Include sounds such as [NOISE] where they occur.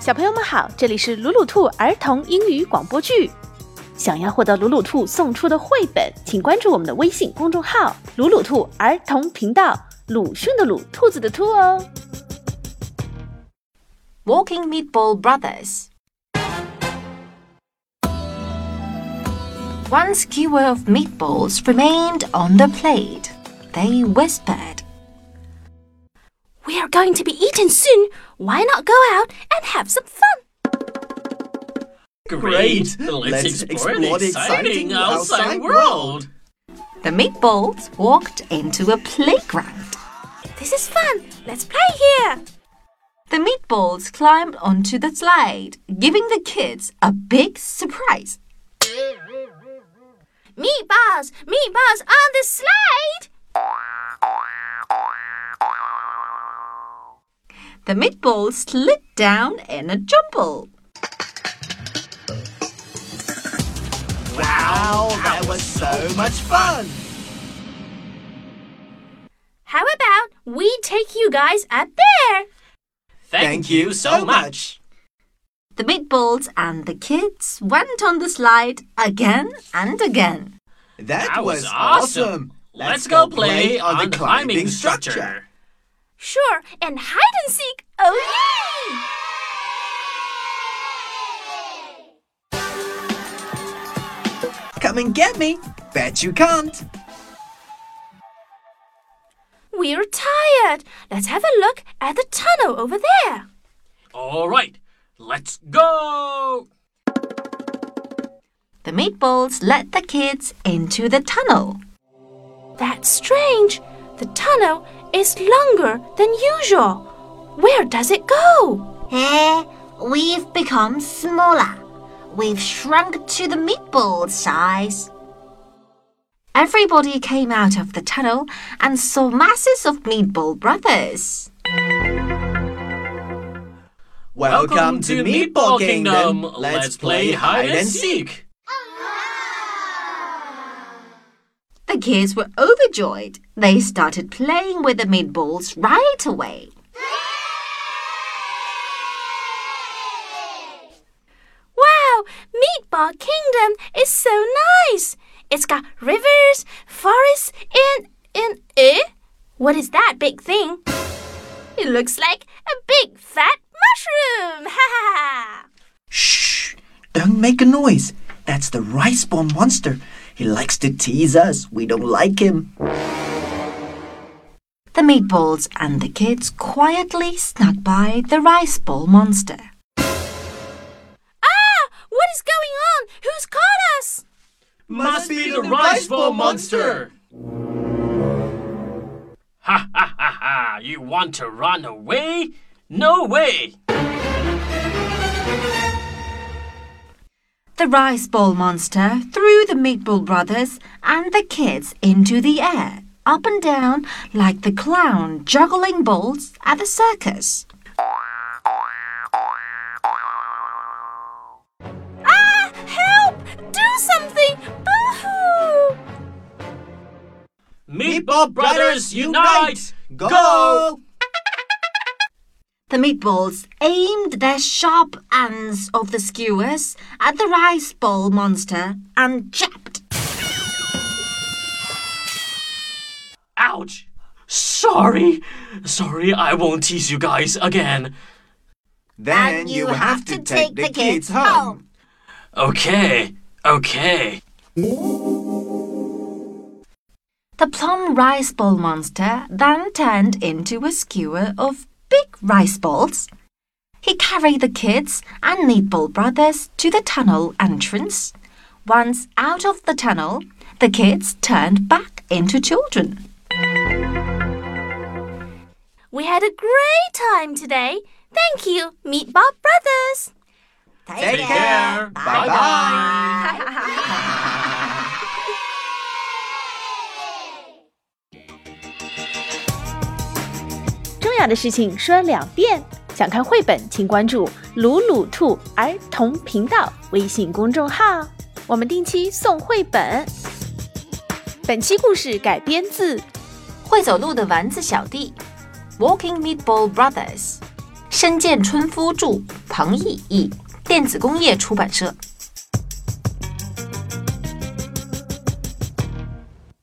小朋友们好，这里是鲁鲁兔儿童英语广播剧。想要获得鲁鲁兔送出的绘本，请关注我们的微信公众号“鲁鲁兔儿童频道”。鲁迅的鲁，兔子的兔哦。Walking Meatball Brothers. One skewer of meatballs remained on the plate. They whispered, We are going to be eaten soon. Why not go out and have some fun? Great! Let's, explore, the exciting outside world! The meatballs walked into a playground. This is fun. Let's play here. The meatballs climbed onto the slide, giving the kids a big surprise. Meatballs, meatballs on the slide. The meatballs slid down in a jumble. Wow, that was so much fun! How about we take you guys up there? Thank you so much! The meatballs and the kids went on the slide again and again. That, That was was awesome! awesome. Let's go play on the climbing structure. Sure, and hide and seek. Oh, yay! Come and get me! Bet you can't! We're tired. Let's have a look at the tunnel over there. All right, let's go! The meatballs led the kids into the tunnel. That's strange. The tunnel is longer than usual. Where does it go? Eh, we've become smaller. We've shrunk to the meatball size. Everybody came out of the tunnel and saw masses of meatball brothers. Welcome to Meatball Kingdom! Let's play hide and seek! The kids were overjoyed. They started playing with the meatballs right away. Wow, Meatball Kingdom is so nice. It's got rivers, forests, and and eh? What is that big thing? It looks like a big fat mushroom. [LAUGHS] Ha ha ha. Shh! Don't make a noise. That's the rice ball monster. He likes to tease us. We don't like him. The meatballs and the kids quietly snuck by the rice ball monster. Ah! What is going on? Who's caught us? Must be the rice ball monster! Ha ha ha ha! You want to run away? No way! The rice ball monster threw the meatball brothers and the kids into the air, up and down like the clown juggling balls at the circus. Ah! Help! Do something! Boo-hoo! Meatball Brothers unite! Go! The meatballs aimed their sharp ends of the skewers at the rice ball monster and jabbed. Ouch! Sorry! Sorry, I won't tease you guys again. Then you have to take the kids home. Okay, okay. The plum rice ball monster then turned into a skewer of big rice balls. He carried the kids and meatball brothers to the tunnel entrance. Once out of the tunnel, the kids turned back into children. We had a great time today. Thank you, Meatball Brothers. Take care! Bye bye! 重要的事情说两遍。想看绘本，请关注“鲁鲁兔儿童频道”微信公众号，我们定期送绘本。本期故事改编自会走路的丸子小弟，Walking Meatball Brothers，深见春夫著，彭懿译，电子工业出版社。